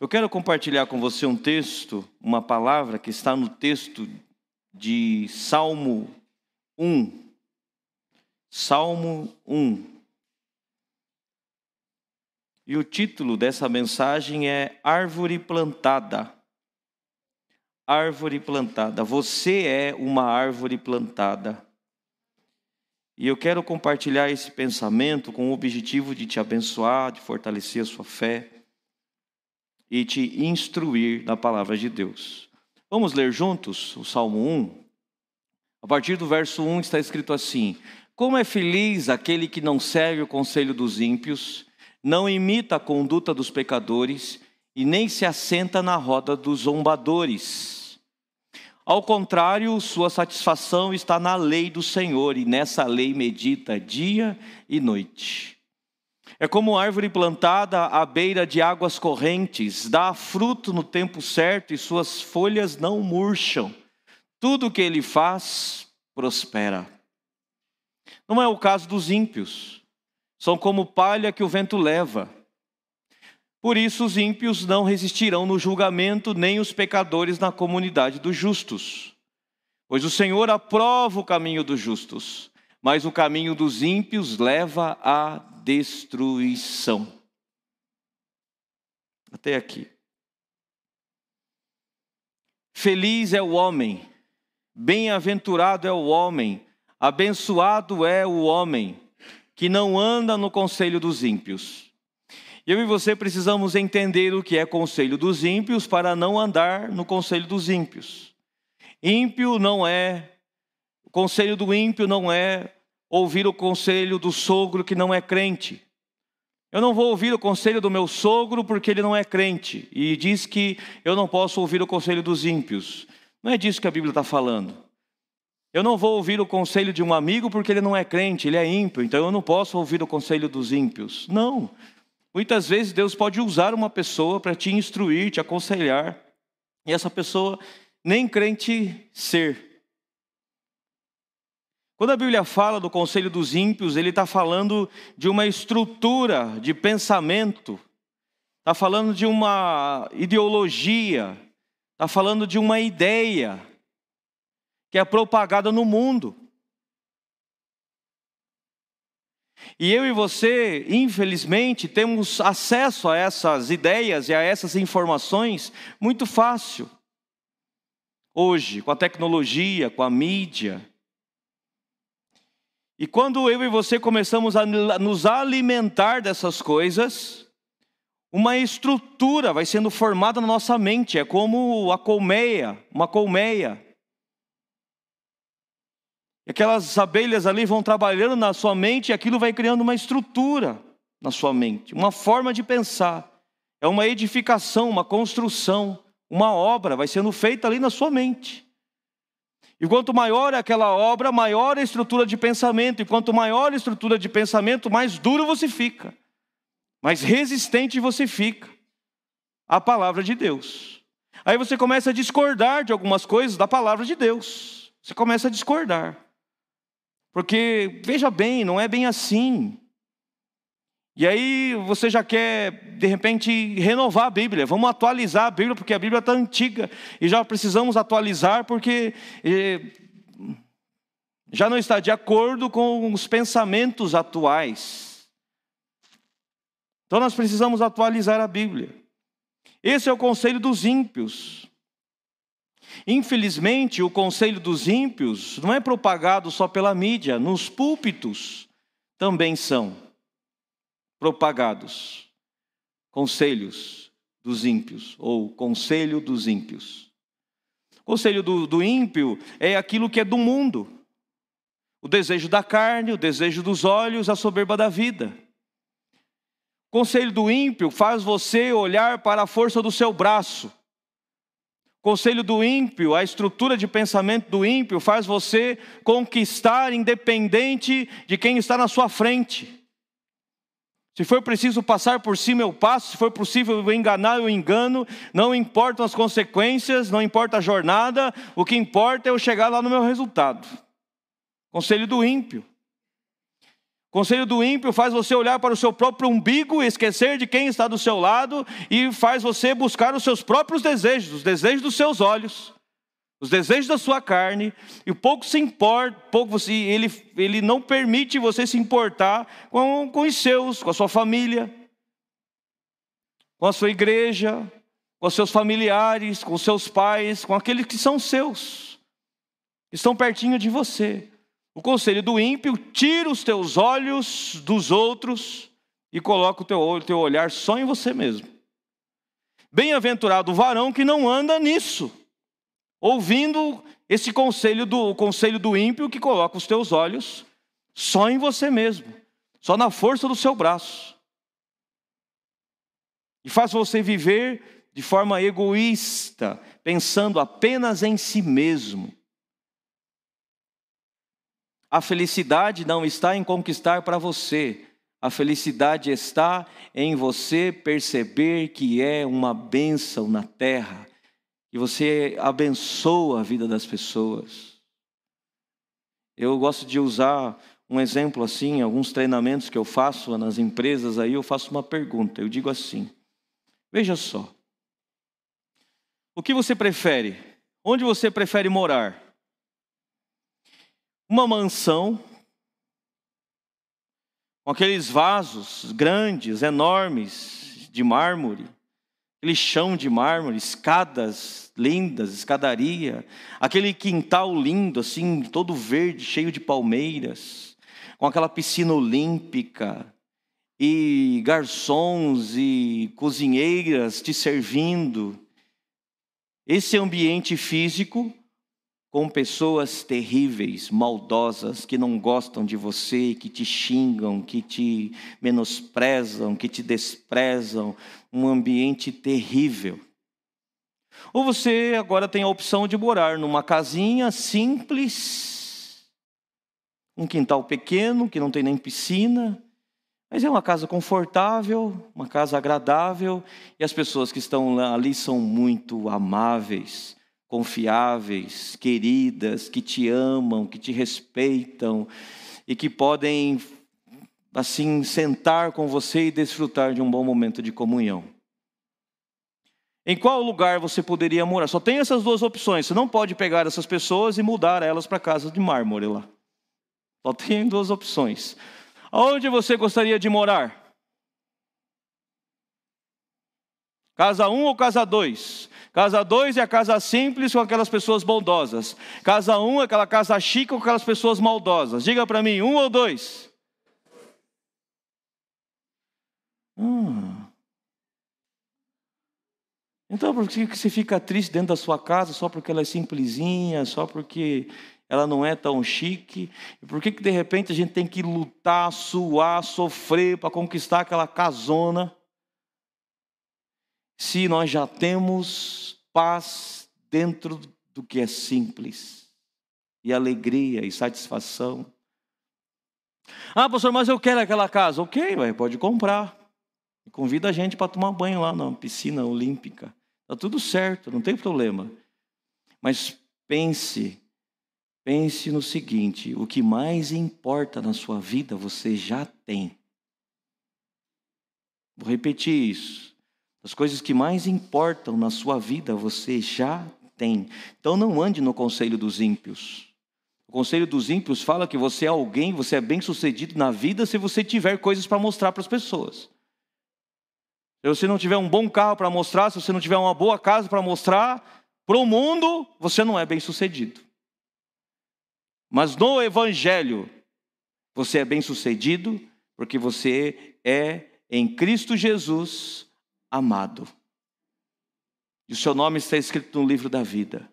Eu quero compartilhar com você um texto, uma palavra que está no texto de Salmo 1. Salmo 1. E o título dessa mensagem é Árvore Plantada. Árvore plantada. Você é uma árvore plantada. E eu quero compartilhar esse pensamento com o objetivo de te abençoar, de fortalecer a sua fé e te instruir na palavra de Deus. Vamos ler juntos o Salmo 1? A partir do verso 1 está escrito assim: Como é feliz aquele que não segue o conselho dos ímpios, não imita a conduta dos pecadores e nem se assenta na roda dos zombadores. Ao contrário, sua satisfação está na lei do Senhor e nessa lei medita dia e noite. É como árvore plantada à beira de águas correntes, dá fruto no tempo certo e suas folhas não murcham. Tudo o que ele faz prospera. Não é o caso dos ímpios. São como palha que o vento leva. Por isso os ímpios não resistirão no julgamento, nem os pecadores na comunidade dos justos. Pois o Senhor aprova o caminho dos justos, mas o caminho dos ímpios leva à destruição. Até aqui. Feliz é o homem Bem-aventurado é o homem, abençoado é o homem que não anda no conselho dos ímpios. Eu e você precisamos entender o que é conselho dos ímpios para não andar no conselho dos ímpios. Ímpio não é, o conselho do ímpio não é ouvir o conselho do sogro que não é crente. Eu não vou ouvir o conselho do meu sogro porque ele não é crente e diz que eu não posso ouvir o conselho dos ímpios. Não é disso que a Bíblia está falando. Eu não vou ouvir o conselho de um amigo porque ele não é crente, ele é ímpio, então eu não posso ouvir o conselho dos ímpios. Não. Muitas vezes Deus pode usar uma pessoa para te instruir, te aconselhar, e essa pessoa nem crente ser. Quando a Bíblia fala do conselho dos ímpios, ele está falando de uma estrutura de pensamento, está falando de uma ideologia, Está falando de uma ideia que é propagada no mundo. E eu e você, infelizmente, temos acesso a essas ideias e a essas informações muito fácil. Hoje, com a tecnologia, com a mídia. E quando eu e você começamos a nos alimentar dessas coisas, uma estrutura vai sendo formada na nossa mente, é como a colmeia, uma colmeia. Aquelas abelhas ali vão trabalhando na sua mente e aquilo vai criando uma estrutura na sua mente, uma forma de pensar. É uma edificação, uma construção, uma obra vai sendo feita ali na sua mente. E quanto maior é aquela obra, maior a estrutura de pensamento. E quanto maior a estrutura de pensamento, mais duro você fica mais resistente você fica à palavra de Deus. Aí você começa a discordar de algumas coisas da palavra de Deus. Você começa a discordar. Porque, veja bem, não é bem assim. E aí você já quer, de repente, renovar a Bíblia. Vamos atualizar a Bíblia, porque a Bíblia está antiga. E já precisamos atualizar, porque eh, já não está de acordo com os pensamentos atuais. Então nós precisamos atualizar a Bíblia. Esse é o conselho dos ímpios. Infelizmente, o conselho dos ímpios não é propagado só pela mídia, nos púlpitos também são propagados conselhos dos ímpios, ou conselho dos ímpios. Conselho do, do ímpio é aquilo que é do mundo: o desejo da carne, o desejo dos olhos, a soberba da vida. Conselho do ímpio faz você olhar para a força do seu braço. Conselho do ímpio, a estrutura de pensamento do ímpio faz você conquistar independente de quem está na sua frente. Se for preciso passar por cima, eu passo. Se for possível enganar, eu engano. Não importam as consequências, não importa a jornada. O que importa é eu chegar lá no meu resultado. Conselho do ímpio. Conselho do ímpio faz você olhar para o seu próprio umbigo, esquecer de quem está do seu lado e faz você buscar os seus próprios desejos, os desejos dos seus olhos, os desejos da sua carne, e pouco se importa, pouco você, ele, ele não permite você se importar com, com os seus, com a sua família, com a sua igreja, com os seus familiares, com os seus pais, com aqueles que são seus, que estão pertinho de você. O conselho do ímpio tira os teus olhos dos outros e coloca o teu, olho, teu olhar só em você mesmo. Bem-aventurado o varão que não anda nisso, ouvindo esse conselho do conselho do ímpio que coloca os teus olhos só em você mesmo, só na força do seu braço e faz você viver de forma egoísta, pensando apenas em si mesmo. A felicidade não está em conquistar para você, a felicidade está em você perceber que é uma bênção na terra, que você abençoa a vida das pessoas. Eu gosto de usar um exemplo assim, alguns treinamentos que eu faço nas empresas, aí eu faço uma pergunta, eu digo assim: Veja só. O que você prefere? Onde você prefere morar? Uma mansão com aqueles vasos grandes, enormes, de mármore, aquele chão de mármore, escadas lindas, escadaria, aquele quintal lindo, assim, todo verde, cheio de palmeiras, com aquela piscina olímpica, e garçons e cozinheiras te servindo. Esse ambiente físico com pessoas terríveis, maldosas, que não gostam de você, que te xingam, que te menosprezam, que te desprezam, um ambiente terrível. Ou você agora tem a opção de morar numa casinha simples, um quintal pequeno, que não tem nem piscina, mas é uma casa confortável, uma casa agradável, e as pessoas que estão ali são muito amáveis, confiáveis, queridas, que te amam, que te respeitam e que podem assim sentar com você e desfrutar de um bom momento de comunhão. Em qual lugar você poderia morar? Só tem essas duas opções. Você não pode pegar essas pessoas e mudar elas para casa de mármore lá. Só tem duas opções. Onde você gostaria de morar? Casa 1 um ou casa 2? Casa 2 é a casa simples com aquelas pessoas bondosas. Casa 1 um é aquela casa chique com aquelas pessoas maldosas. Diga para mim, um ou dois? Hum. Então, por que você fica triste dentro da sua casa só porque ela é simplesinha, só porque ela não é tão chique. E por que, que de repente a gente tem que lutar, suar, sofrer para conquistar aquela casona? Se nós já temos paz dentro do que é simples, e alegria e satisfação. Ah, pastor, mas eu quero aquela casa. Ok, vai, pode comprar. Convida a gente para tomar banho lá na piscina olímpica. Está tudo certo, não tem problema. Mas pense Pense no seguinte: o que mais importa na sua vida você já tem. Vou repetir isso. As coisas que mais importam na sua vida você já tem. Então não ande no conselho dos ímpios. O conselho dos ímpios fala que você é alguém, você é bem sucedido na vida se você tiver coisas para mostrar para as pessoas. Se você não tiver um bom carro para mostrar, se você não tiver uma boa casa para mostrar para o mundo, você não é bem sucedido. Mas no Evangelho, você é bem-sucedido porque você é em Cristo Jesus amado. E o seu nome está escrito no livro da vida.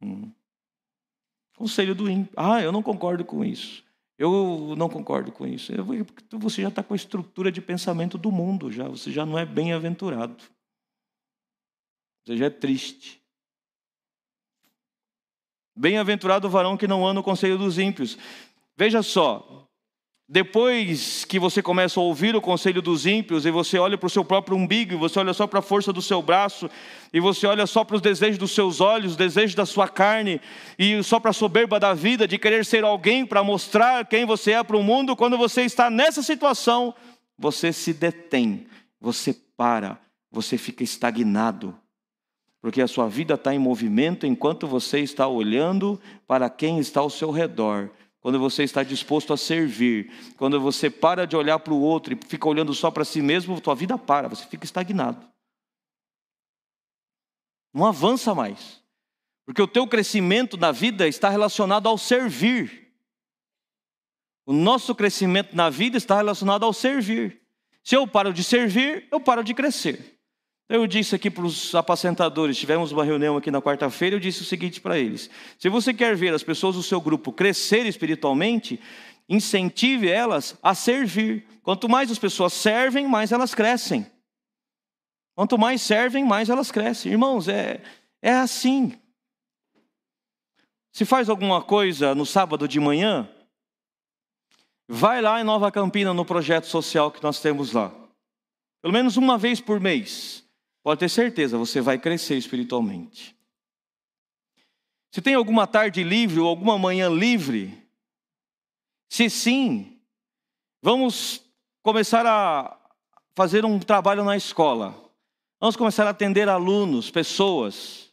Hum. Conselho do ímpio. Ah, eu não concordo com isso. Eu não concordo com isso. Eu, você já está com a estrutura de pensamento do mundo, já. Você já não é bem-aventurado. Você já é triste. Bem-aventurado o varão que não anda no conselho dos ímpios. Veja só, depois que você começa a ouvir o conselho dos ímpios e você olha para o seu próprio umbigo, e você olha só para a força do seu braço, e você olha só para os desejos dos seus olhos, os desejos da sua carne, e só para a soberba da vida, de querer ser alguém para mostrar quem você é para o mundo, quando você está nessa situação, você se detém, você para, você fica estagnado, porque a sua vida está em movimento enquanto você está olhando para quem está ao seu redor quando você está disposto a servir, quando você para de olhar para o outro e fica olhando só para si mesmo, tua vida para, você fica estagnado. Não avança mais. Porque o teu crescimento na vida está relacionado ao servir. O nosso crescimento na vida está relacionado ao servir. Se eu paro de servir, eu paro de crescer. Eu disse aqui para os apacentadores, tivemos uma reunião aqui na quarta-feira, eu disse o seguinte para eles: se você quer ver as pessoas do seu grupo crescer espiritualmente, incentive elas a servir. Quanto mais as pessoas servem, mais elas crescem. Quanto mais servem, mais elas crescem. Irmãos, é, é assim. Se faz alguma coisa no sábado de manhã, vai lá em Nova Campina no projeto social que nós temos lá. Pelo menos uma vez por mês. Pode ter certeza, você vai crescer espiritualmente. Se tem alguma tarde livre ou alguma manhã livre, se sim, vamos começar a fazer um trabalho na escola. Vamos começar a atender alunos, pessoas.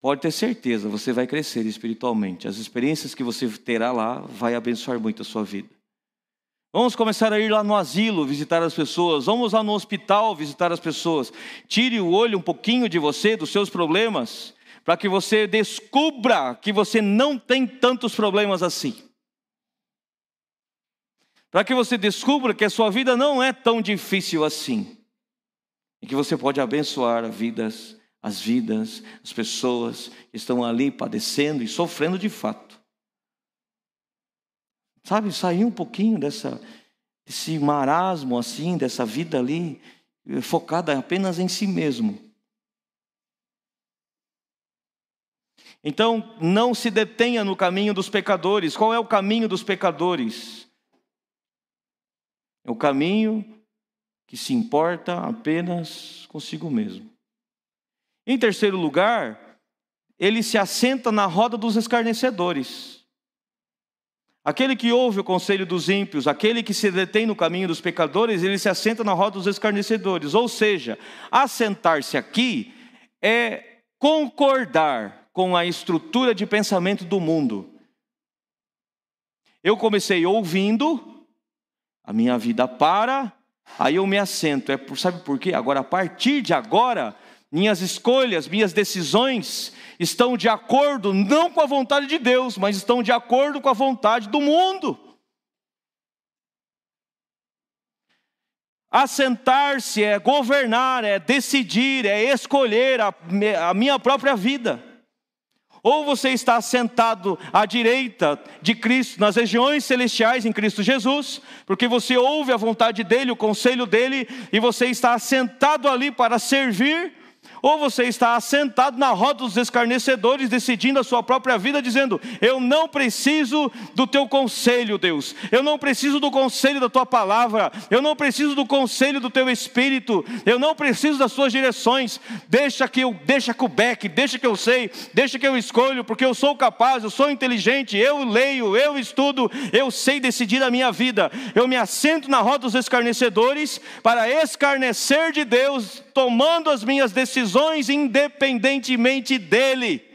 Pode ter certeza, você vai crescer espiritualmente. As experiências que você terá lá vai abençoar muito a sua vida. Vamos começar a ir lá no asilo visitar as pessoas. Vamos lá no hospital visitar as pessoas. Tire o olho um pouquinho de você, dos seus problemas, para que você descubra que você não tem tantos problemas assim. Para que você descubra que a sua vida não é tão difícil assim. E que você pode abençoar vidas, as vidas, as pessoas que estão ali padecendo e sofrendo de fato. Sabe, sair um pouquinho dessa, desse marasmo assim, dessa vida ali, focada apenas em si mesmo. Então, não se detenha no caminho dos pecadores. Qual é o caminho dos pecadores? É o caminho que se importa apenas consigo mesmo. Em terceiro lugar, ele se assenta na roda dos escarnecedores. Aquele que ouve o conselho dos ímpios, aquele que se detém no caminho dos pecadores, ele se assenta na roda dos escarnecedores. Ou seja, assentar-se aqui é concordar com a estrutura de pensamento do mundo. Eu comecei ouvindo, a minha vida para, aí eu me assento. É por, sabe por quê? Agora, a partir de agora, minhas escolhas, minhas decisões estão de acordo não com a vontade de Deus, mas estão de acordo com a vontade do mundo. Assentar-se é governar, é decidir, é escolher a, a minha própria vida. Ou você está sentado à direita de Cristo, nas regiões celestiais em Cristo Jesus, porque você ouve a vontade dEle, o conselho dEle, e você está sentado ali para servir, ou você está assentado na roda dos escarnecedores, decidindo a sua própria vida, dizendo: Eu não preciso do teu conselho, Deus, eu não preciso do conselho da tua palavra, eu não preciso do conselho do teu espírito, eu não preciso das suas direções, deixa que eu, deixa que o beck, deixa que eu sei, deixa que eu escolho, porque eu sou capaz, eu sou inteligente, eu leio, eu estudo, eu sei decidir a minha vida, eu me assento na roda dos escarnecedores para escarnecer de Deus tomando as minhas decisões independentemente dele.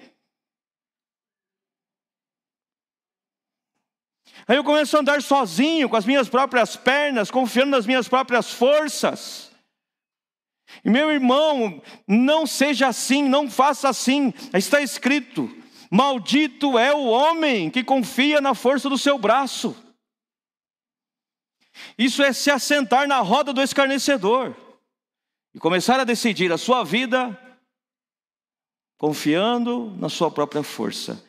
Aí eu começo a andar sozinho, com as minhas próprias pernas, confiando nas minhas próprias forças. E meu irmão, não seja assim, não faça assim. Está escrito: Maldito é o homem que confia na força do seu braço. Isso é se assentar na roda do escarnecedor e começar a decidir a sua vida confiando na sua própria força.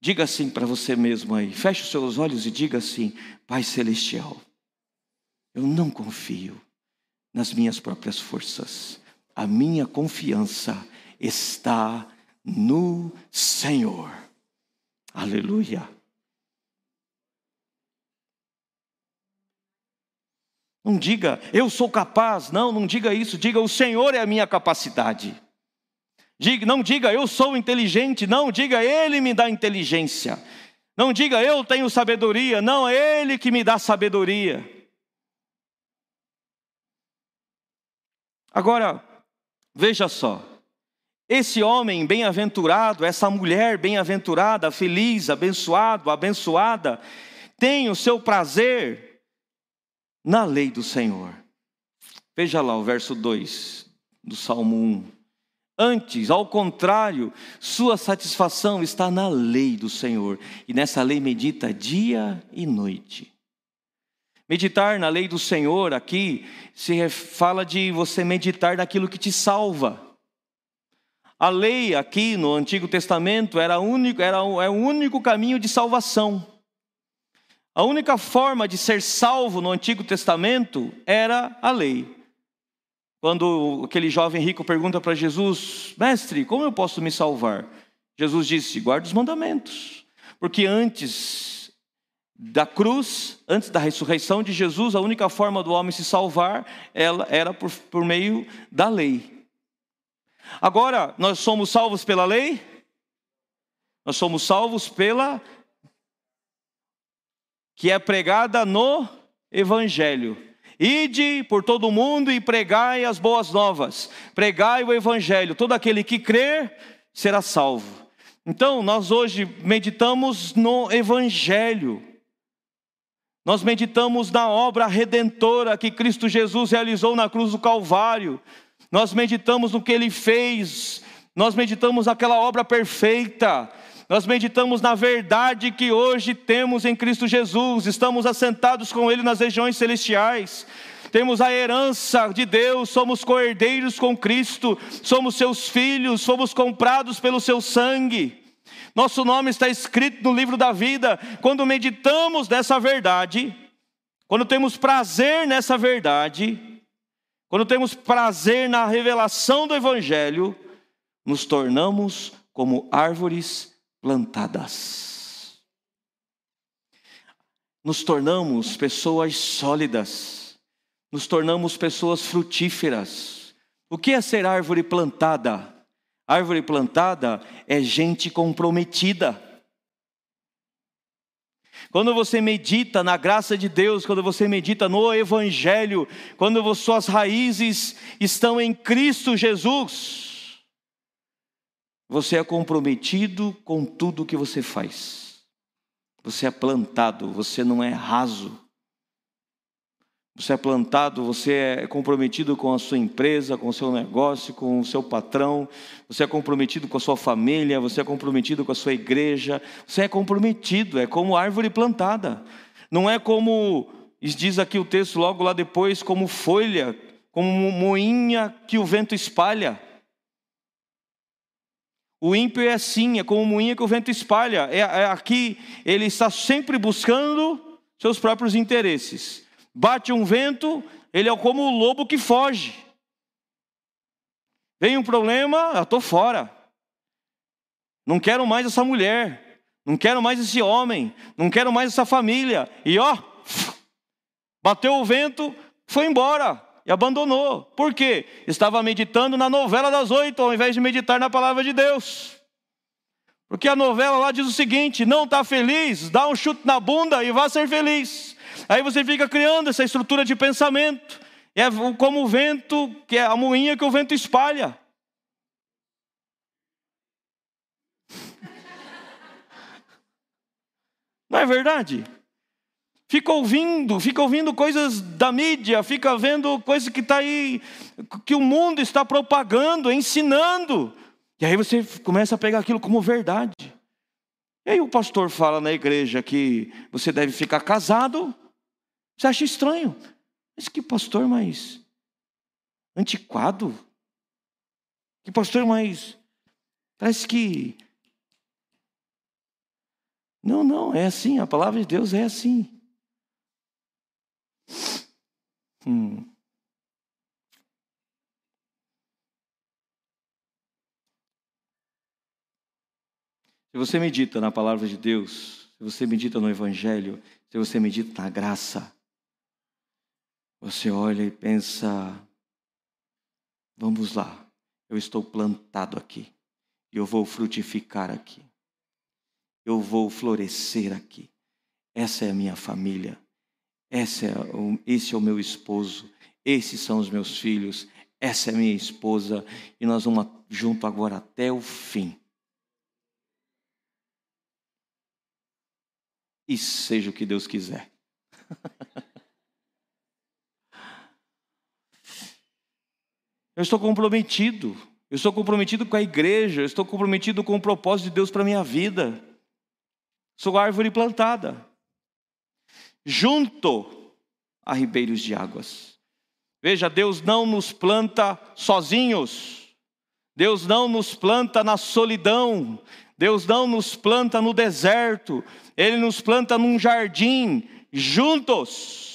Diga assim para você mesmo aí, feche os seus olhos e diga assim: Pai Celestial, eu não confio nas minhas próprias forças, a minha confiança está no Senhor. Aleluia. Não diga, eu sou capaz. Não, não diga isso. Diga, o Senhor é a minha capacidade. Diga, não diga, eu sou inteligente. Não, diga, Ele me dá inteligência. Não diga, eu tenho sabedoria. Não, é Ele que me dá sabedoria. Agora, veja só. Esse homem bem-aventurado, essa mulher bem-aventurada, feliz, abençoado, abençoada, tem o seu prazer na lei do Senhor. Veja lá o verso 2 do Salmo 1. Antes, ao contrário, sua satisfação está na lei do Senhor, e nessa lei medita dia e noite. Meditar na lei do Senhor aqui se fala de você meditar naquilo que te salva. A lei aqui no Antigo Testamento era, único, era é o único caminho de salvação. A única forma de ser salvo no Antigo Testamento era a lei. Quando aquele jovem rico pergunta para Jesus: Mestre, como eu posso me salvar? Jesus disse: Guarde os mandamentos. Porque antes da cruz, antes da ressurreição de Jesus, a única forma do homem se salvar era por, por meio da lei. Agora, nós somos salvos pela lei? Nós somos salvos pela que é pregada no evangelho. Ide por todo o mundo e pregai as boas novas. Pregai o evangelho. Todo aquele que crer será salvo. Então, nós hoje meditamos no evangelho. Nós meditamos na obra redentora que Cristo Jesus realizou na cruz do Calvário nós meditamos no que ele fez, nós meditamos naquela obra perfeita, nós meditamos na verdade que hoje temos em Cristo Jesus, estamos assentados com Ele nas regiões celestiais, temos a herança de Deus, somos coerdeiros com Cristo, somos seus filhos, fomos comprados pelo seu sangue. Nosso nome está escrito no livro da vida. Quando meditamos nessa verdade, quando temos prazer nessa verdade, quando temos prazer na revelação do Evangelho, nos tornamos como árvores plantadas. Nos tornamos pessoas sólidas, nos tornamos pessoas frutíferas. O que é ser árvore plantada? Árvore plantada é gente comprometida. Quando você medita na graça de Deus, quando você medita no Evangelho, quando suas raízes estão em Cristo Jesus, você é comprometido com tudo que você faz. Você é plantado, você não é raso. Você é plantado, você é comprometido com a sua empresa, com o seu negócio, com o seu patrão, você é comprometido com a sua família, você é comprometido com a sua igreja, você é comprometido, é como árvore plantada. Não é como, diz aqui o texto logo lá depois, como folha, como moinha que o vento espalha. O ímpio é assim, é como moinha que o vento espalha. É, é aqui ele está sempre buscando seus próprios interesses. Bate um vento, ele é como o lobo que foge. Vem um problema, eu estou fora. Não quero mais essa mulher. Não quero mais esse homem. Não quero mais essa família. E ó, bateu o vento, foi embora e abandonou. Por quê? Estava meditando na novela das oito, ao invés de meditar na palavra de Deus. Porque a novela lá diz o seguinte: não está feliz, dá um chute na bunda e vá ser feliz. Aí você fica criando essa estrutura de pensamento. É como o vento, que é a moinha que o vento espalha. Não é verdade? Fica ouvindo, fica ouvindo coisas da mídia, fica vendo coisas que está aí, que o mundo está propagando, ensinando. E aí você começa a pegar aquilo como verdade. E aí o pastor fala na igreja que você deve ficar casado você acha estranho? Mas que pastor mais antiquado? Que pastor mais. Parece que. Não, não, é assim, a palavra de Deus é assim. Hum. Se você medita na palavra de Deus, se você medita no Evangelho, se você medita na graça, Você olha e pensa: vamos lá, eu estou plantado aqui, eu vou frutificar aqui, eu vou florescer aqui. Essa é a minha família, essa é o, esse é o meu esposo, esses são os meus filhos, essa é a minha esposa, e nós vamos junto agora até o fim. E seja o que Deus quiser. Eu estou comprometido. Eu estou comprometido com a igreja. Eu estou comprometido com o propósito de Deus para a minha vida. Sou árvore plantada. Junto a ribeiros de águas. Veja, Deus não nos planta sozinhos. Deus não nos planta na solidão. Deus não nos planta no deserto. Ele nos planta num jardim juntos.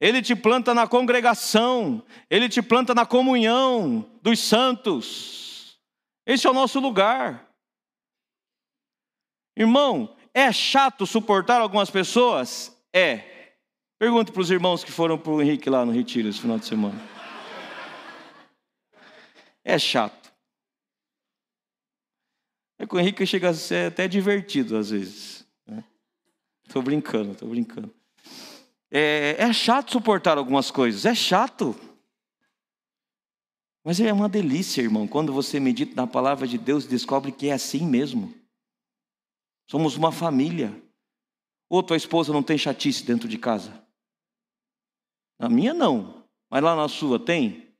Ele te planta na congregação, ele te planta na comunhão dos santos. Esse é o nosso lugar. Irmão, é chato suportar algumas pessoas? É. Pergunta para os irmãos que foram para o Henrique lá no Retiro esse final de semana. É chato. É o Henrique chega a ser até divertido às vezes. Estou né? brincando, estou brincando. É, é chato suportar algumas coisas, é chato. Mas é uma delícia, irmão, quando você medita na palavra de Deus e descobre que é assim mesmo. Somos uma família. Ou tua esposa não tem chatice dentro de casa? Na minha não, mas lá na sua tem?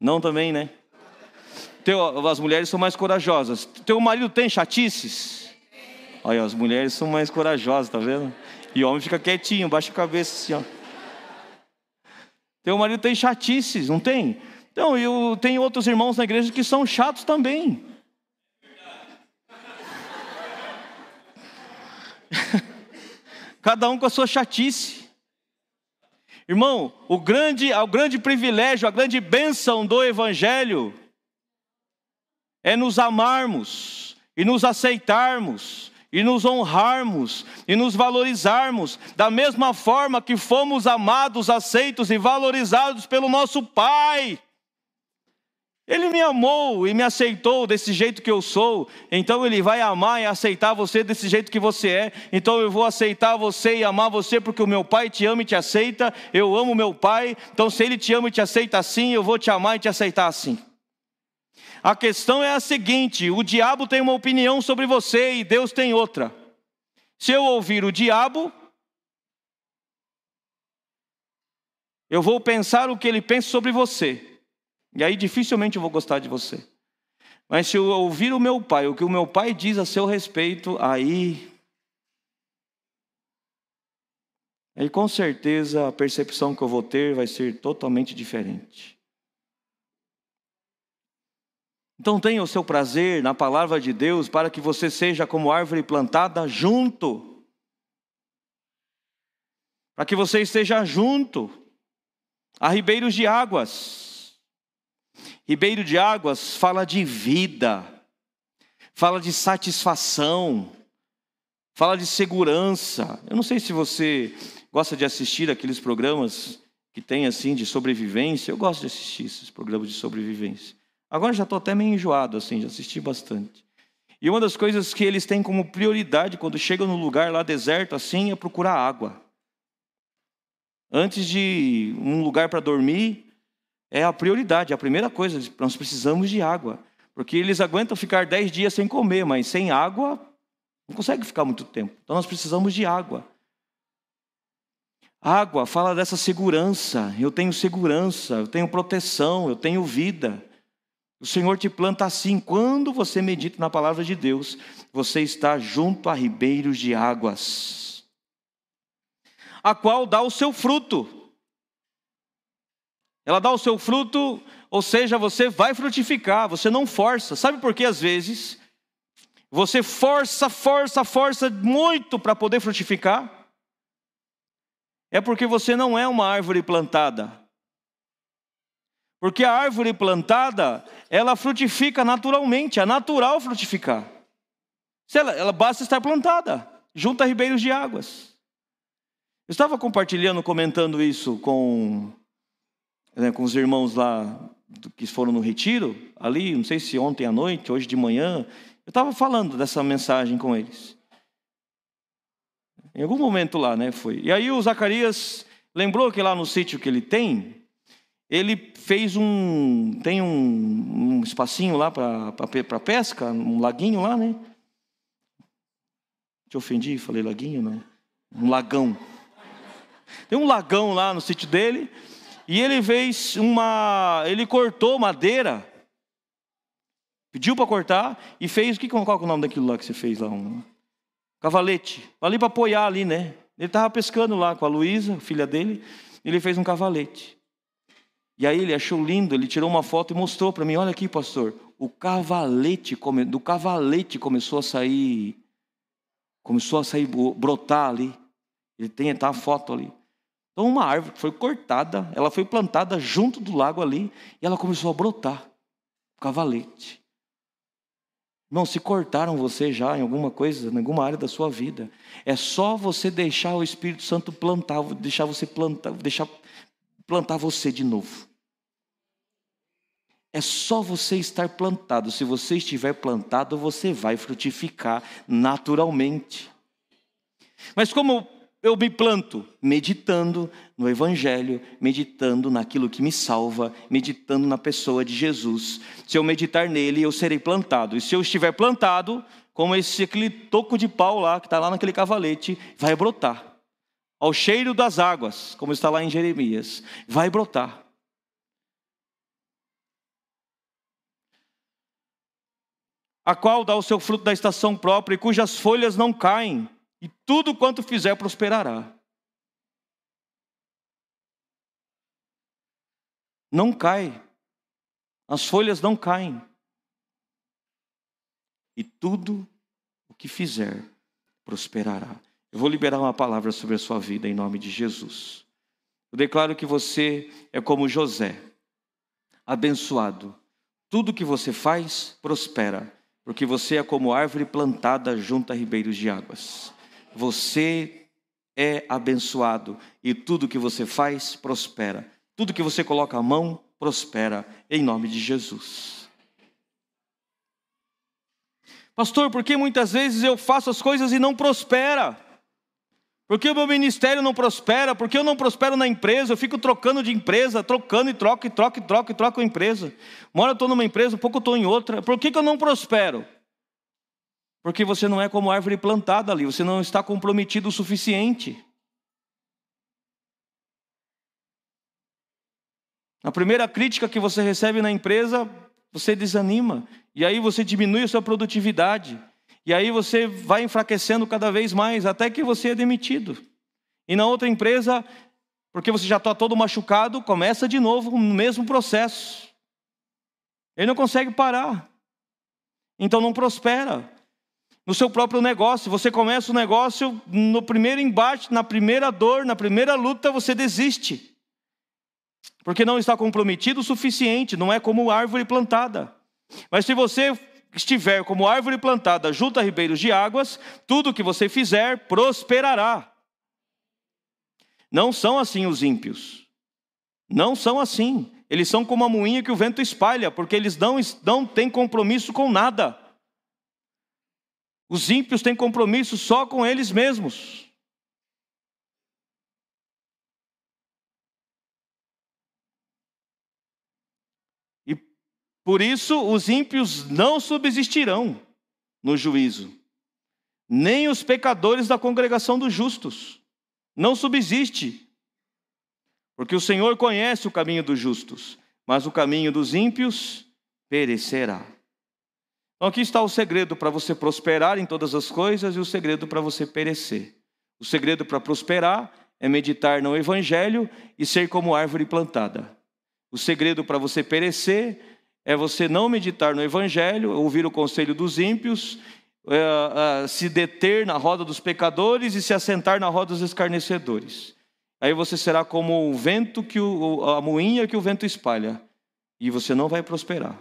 Não também, né? Teu, as mulheres são mais corajosas. Teu marido tem chatices? Olha, as mulheres são mais corajosas, tá vendo? E o homem fica quietinho, baixa a cabeça assim, ó. Teu marido tem chatices, não tem? Então, eu tenho outros irmãos na igreja que são chatos também. Cada um com a sua chatice. Irmão, o grande, o grande privilégio, a grande bênção do Evangelho é nos amarmos e nos aceitarmos e nos honrarmos e nos valorizarmos da mesma forma que fomos amados, aceitos e valorizados pelo nosso Pai. Ele me amou e me aceitou desse jeito que eu sou, então Ele vai amar e aceitar você desse jeito que você é. Então eu vou aceitar você e amar você porque o meu Pai te ama e te aceita. Eu amo meu Pai, então se Ele te ama e te aceita assim, eu vou te amar e te aceitar assim. A questão é a seguinte: o diabo tem uma opinião sobre você e Deus tem outra. Se eu ouvir o diabo, eu vou pensar o que ele pensa sobre você. E aí dificilmente eu vou gostar de você. Mas se eu ouvir o meu pai, o que o meu pai diz a seu respeito, aí. Aí com certeza a percepção que eu vou ter vai ser totalmente diferente. Então tenha o seu prazer na palavra de Deus para que você seja como árvore plantada junto. Para que você esteja junto a ribeiros de águas. Ribeiro de águas fala de vida, fala de satisfação, fala de segurança. Eu não sei se você gosta de assistir aqueles programas que tem assim de sobrevivência. Eu gosto de assistir esses programas de sobrevivência. Agora já estou até meio enjoado, assim, já assisti bastante. E uma das coisas que eles têm como prioridade quando chegam no lugar lá deserto assim é procurar água. Antes de um lugar para dormir, é a prioridade, é a primeira coisa, nós precisamos de água. Porque eles aguentam ficar dez dias sem comer, mas sem água não consegue ficar muito tempo. Então nós precisamos de água. Água fala dessa segurança. Eu tenho segurança, eu tenho proteção, eu tenho vida. O Senhor te planta assim. Quando você medita na palavra de Deus, você está junto a ribeiros de águas, a qual dá o seu fruto. Ela dá o seu fruto, ou seja, você vai frutificar, você não força. Sabe por que às vezes você força, força, força muito para poder frutificar? É porque você não é uma árvore plantada. Porque a árvore plantada, ela frutifica naturalmente, é natural frutificar. Ela, ela basta estar plantada, junto a ribeiros de águas. Eu estava compartilhando, comentando isso com, né, com os irmãos lá que foram no retiro, ali, não sei se ontem à noite, hoje de manhã. Eu estava falando dessa mensagem com eles. Em algum momento lá, né? Foi. E aí o Zacarias lembrou que lá no sítio que ele tem, ele fez um. Tem um, um espacinho lá para pesca, um laguinho lá, né? Te ofendi? Falei laguinho? Não. Um lagão. Tem um lagão lá no sítio dele. E ele fez uma. Ele cortou madeira. Pediu para cortar e fez. Que, qual é o nome daquilo lá que você fez lá? Um cavalete. Ali para apoiar ali, né? Ele estava pescando lá com a Luísa, filha dele. Ele fez um cavalete. E aí ele achou lindo, ele tirou uma foto e mostrou para mim: olha aqui, pastor, o cavalete, do cavalete começou a sair começou a sair, brotar ali. Ele tem tá a foto ali. Então, uma árvore foi cortada, ela foi plantada junto do lago ali, e ela começou a brotar. Cavalete. Não, se cortaram você já em alguma coisa, em alguma área da sua vida, é só você deixar o Espírito Santo plantar, deixar você plantar, deixar plantar você de novo. É só você estar plantado. Se você estiver plantado, você vai frutificar naturalmente. Mas como eu me planto? Meditando no Evangelho, meditando naquilo que me salva, meditando na pessoa de Jesus. Se eu meditar nele, eu serei plantado. E se eu estiver plantado, como esse aquele toco de pau lá, que está lá naquele cavalete, vai brotar. Ao cheiro das águas, como está lá em Jeremias, vai brotar. a qual dá o seu fruto da estação própria e cujas folhas não caem, e tudo quanto fizer prosperará. Não cai, as folhas não caem, e tudo o que fizer prosperará. Eu vou liberar uma palavra sobre a sua vida em nome de Jesus. Eu declaro que você é como José, abençoado. Tudo que você faz prospera porque você é como árvore plantada junto a ribeiros de águas. Você é abençoado e tudo que você faz prospera. Tudo que você coloca a mão prospera em nome de Jesus. Pastor, por que muitas vezes eu faço as coisas e não prospera? Por que o meu ministério não prospera? Por que eu não prospero na empresa? Eu fico trocando de empresa, trocando e troco, e troco, e troco, e troco a empresa. Uma hora eu estou numa empresa, um pouco eu estou em outra. Por que, que eu não prospero? Porque você não é como árvore plantada ali, você não está comprometido o suficiente. A primeira crítica que você recebe na empresa, você desanima. E aí você diminui a sua produtividade. E aí você vai enfraquecendo cada vez mais, até que você é demitido. E na outra empresa, porque você já está todo machucado, começa de novo o mesmo processo. Ele não consegue parar. Então não prospera. No seu próprio negócio, você começa o negócio, no primeiro embate, na primeira dor, na primeira luta, você desiste. Porque não está comprometido o suficiente, não é como árvore plantada. Mas se você estiver como árvore plantada junto a ribeiros de águas, tudo que você fizer prosperará. Não são assim os ímpios. Não são assim. Eles são como a moinha que o vento espalha, porque eles não, não têm compromisso com nada. Os ímpios têm compromisso só com eles mesmos. Por isso, os ímpios não subsistirão no juízo, nem os pecadores da congregação dos justos. Não subsiste, porque o Senhor conhece o caminho dos justos, mas o caminho dos ímpios perecerá. Então, aqui está o segredo para você prosperar em todas as coisas e o segredo para você perecer. O segredo para prosperar é meditar no Evangelho e ser como árvore plantada. O segredo para você perecer é você não meditar no Evangelho, ouvir o conselho dos ímpios, é, é, se deter na roda dos pecadores e se assentar na roda dos escarnecedores. Aí você será como o vento que o, a moinha que o vento espalha, e você não vai prosperar.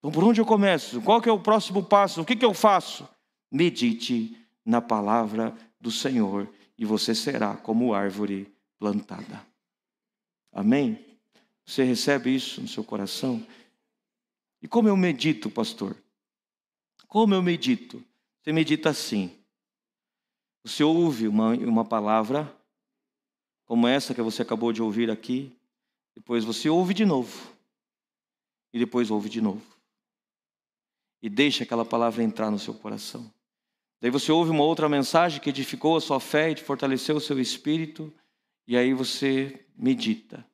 Então, por onde eu começo? Qual que é o próximo passo? O que, que eu faço? Medite na palavra do Senhor e você será como árvore plantada. Amém? Você recebe isso no seu coração? E como eu medito, pastor? Como eu medito? Você medita assim. Você ouve uma, uma palavra, como essa que você acabou de ouvir aqui, depois você ouve de novo, e depois ouve de novo. E deixa aquela palavra entrar no seu coração. Daí você ouve uma outra mensagem que edificou a sua fé e fortaleceu o seu espírito, e aí você medita.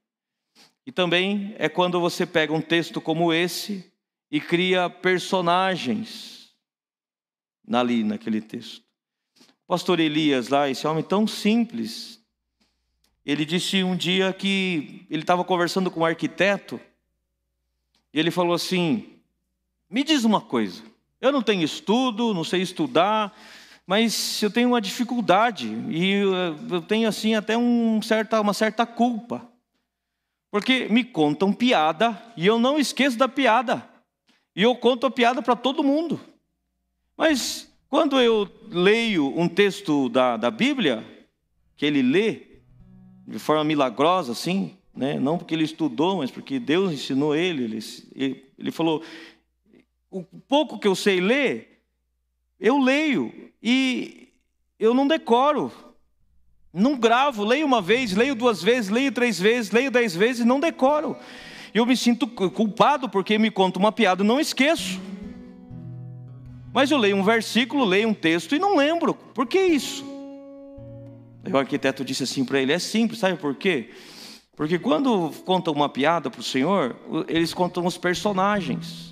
E também é quando você pega um texto como esse e cria personagens ali naquele texto. O pastor Elias lá, esse homem tão simples, ele disse um dia que ele estava conversando com um arquiteto e ele falou assim: Me diz uma coisa, eu não tenho estudo, não sei estudar, mas eu tenho uma dificuldade e eu tenho assim até um certa, uma certa culpa. Porque me contam piada e eu não esqueço da piada. E eu conto a piada para todo mundo. Mas quando eu leio um texto da, da Bíblia, que ele lê de forma milagrosa, assim, né? não porque ele estudou, mas porque Deus ensinou ele, ele, ele, falou: o pouco que eu sei ler, eu leio e eu não decoro. Não gravo, leio uma vez, leio duas vezes, leio três vezes, leio dez vezes, não decoro. Eu me sinto culpado porque me conta uma piada e não esqueço. Mas eu leio um versículo, leio um texto e não lembro. Por que isso? Aí o arquiteto disse assim para ele: é simples, sabe por quê? Porque quando contam uma piada para o Senhor, eles contam os personagens.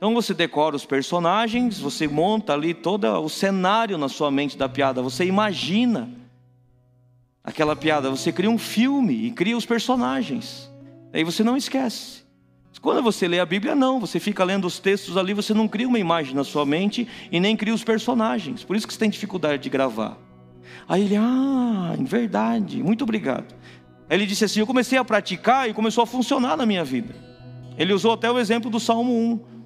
Então você decora os personagens, você monta ali todo o cenário na sua mente da piada, você imagina aquela piada, você cria um filme e cria os personagens. Aí você não esquece. Quando você lê a Bíblia, não, você fica lendo os textos ali, você não cria uma imagem na sua mente e nem cria os personagens. Por isso que você tem dificuldade de gravar. Aí ele, ah, em verdade, muito obrigado. Aí ele disse assim: Eu comecei a praticar e começou a funcionar na minha vida. Ele usou até o exemplo do Salmo 1.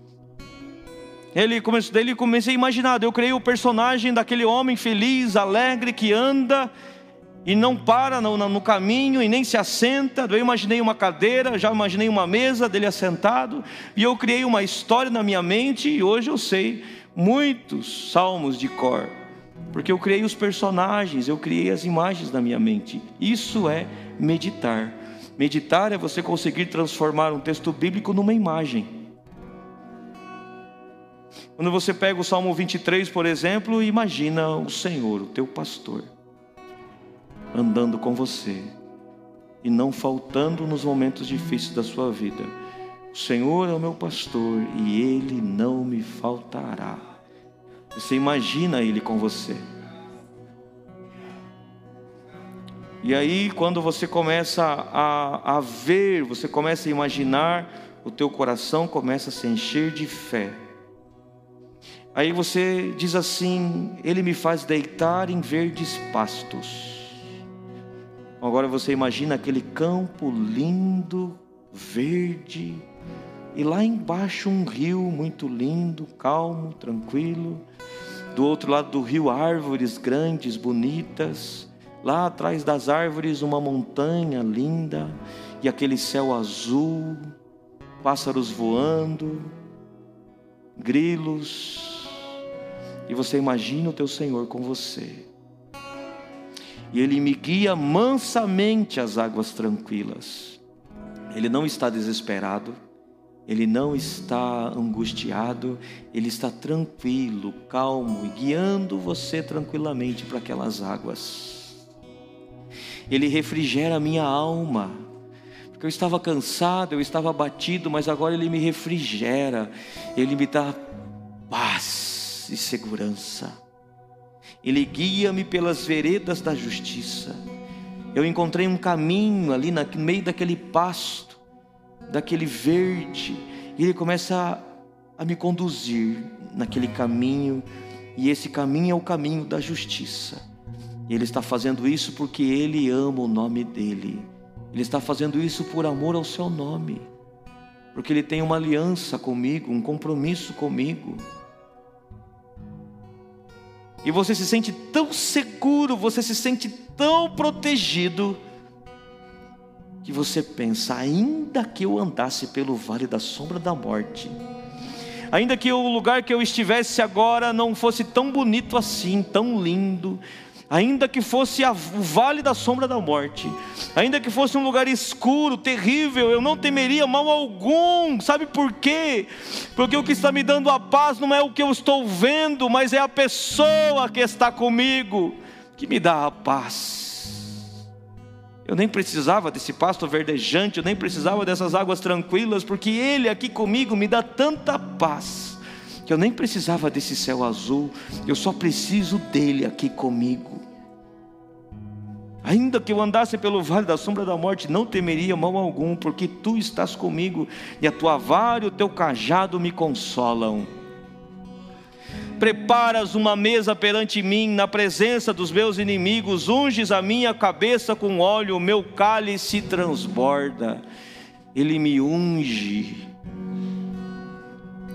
Ele começou, ele comecei a imaginar, eu criei o personagem daquele homem feliz, alegre, que anda e não para no, no, caminho e nem se assenta. Eu imaginei uma cadeira, já imaginei uma mesa dele assentado, e eu criei uma história na minha mente, e hoje eu sei muitos salmos de cor, porque eu criei os personagens, eu criei as imagens na minha mente. Isso é meditar. Meditar é você conseguir transformar um texto bíblico numa imagem. Quando você pega o Salmo 23, por exemplo, imagina o Senhor, o teu pastor andando com você e não faltando nos momentos difíceis da sua vida. O Senhor é o meu pastor e ele não me faltará. Você imagina ele com você. E aí, quando você começa a, a ver, você começa a imaginar, o teu coração começa a se encher de fé. Aí você diz assim: Ele me faz deitar em verdes pastos Agora você imagina aquele campo lindo, verde, e lá embaixo um rio muito lindo, calmo, tranquilo. Do outro lado do rio, árvores grandes, bonitas. Lá atrás das árvores, uma montanha linda e aquele céu azul, pássaros voando, grilos. E você imagina o teu Senhor com você. E ele me guia mansamente às águas tranquilas. Ele não está desesperado, ele não está angustiado, ele está tranquilo, calmo e guiando você tranquilamente para aquelas águas. Ele refrigera a minha alma, porque eu estava cansado, eu estava abatido, mas agora ele me refrigera, ele me dá paz e segurança. Ele guia-me pelas veredas da justiça. Eu encontrei um caminho ali no meio daquele pasto, daquele verde, e Ele começa a, a me conduzir naquele caminho, e esse caminho é o caminho da justiça. E Ele está fazendo isso porque Ele ama o nome dEle. Ele está fazendo isso por amor ao Seu nome, porque Ele tem uma aliança comigo, um compromisso comigo. E você se sente tão seguro, você se sente tão protegido, que você pensa, ainda que eu andasse pelo vale da sombra da morte, ainda que o lugar que eu estivesse agora não fosse tão bonito assim, tão lindo, ainda que fosse o vale da sombra da morte, ainda que fosse um lugar escuro, terrível, eu não temeria mal algum, sabe por quê? Porque o que está me dando a paz não é o que eu estou vendo, mas é a pessoa que está comigo, que me dá a paz. Eu nem precisava desse pasto verdejante, eu nem precisava dessas águas tranquilas, porque Ele aqui comigo me dá tanta paz que eu nem precisava desse céu azul, eu só preciso dele aqui comigo. Ainda que eu andasse pelo vale da sombra da morte, não temeria mal algum, porque tu estás comigo, e a tua vara e o teu cajado me consolam. Preparas uma mesa perante mim, na presença dos meus inimigos, unges a minha cabeça com óleo, o meu cálice transborda. Ele me unge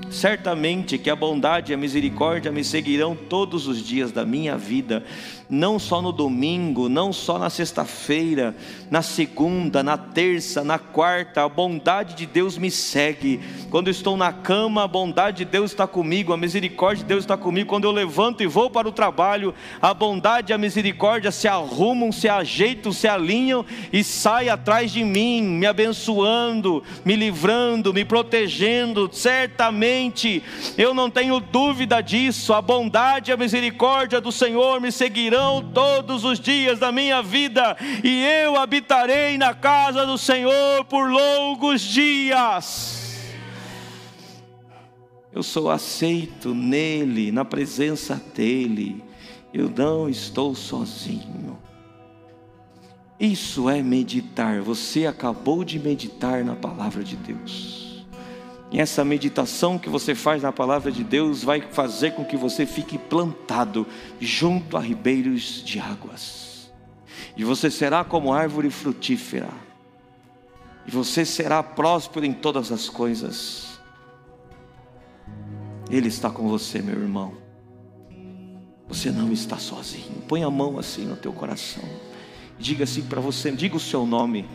Certamente que a bondade e a misericórdia me seguirão todos os dias da minha vida, não só no domingo, não só na sexta-feira, na segunda, na terça, na quarta, a bondade de Deus me segue. Quando estou na cama, a bondade de Deus está comigo, a misericórdia de Deus está comigo. Quando eu levanto e vou para o trabalho, a bondade e a misericórdia se arrumam, se ajeitam, se alinham e saem atrás de mim, me abençoando, me livrando, me protegendo. Certamente, eu não tenho dúvida disso, a bondade e a misericórdia do Senhor me seguirão todos os dias da minha vida, e eu habitarei na casa do Senhor por longos dias. Eu sou aceito nele, na presença dele, eu não estou sozinho. Isso é meditar. Você acabou de meditar na palavra de Deus. E essa meditação que você faz na palavra de Deus vai fazer com que você fique plantado junto a ribeiros de águas. E você será como árvore frutífera. E você será próspero em todas as coisas. Ele está com você, meu irmão. Você não está sozinho. Põe a mão assim no teu coração. Diga assim para você, diga o seu nome.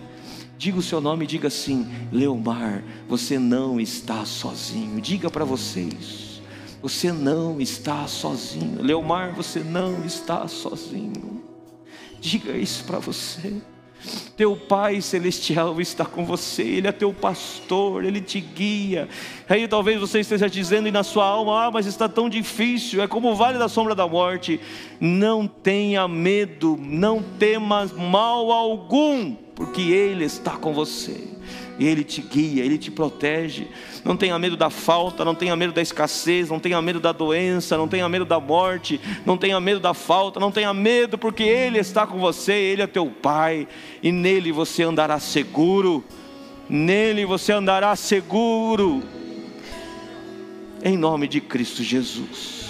Diga o seu nome e diga assim: Leomar, você não está sozinho. Diga para vocês: você não está sozinho. Leomar, você não está sozinho. Diga isso para você. Teu Pai Celestial está com você, Ele é teu pastor, Ele te guia. Aí talvez você esteja dizendo na sua alma: Ah, mas está tão difícil, é como o vale da sombra da morte. Não tenha medo, não temas mal algum porque Ele está com você. Ele te guia, Ele te protege. Não tenha medo da falta, não tenha medo da escassez, não tenha medo da doença, não tenha medo da morte, não tenha medo da falta, não tenha medo, porque Ele está com você, Ele é teu Pai, e nele você andará seguro. Nele você andará seguro. Em nome de Cristo Jesus.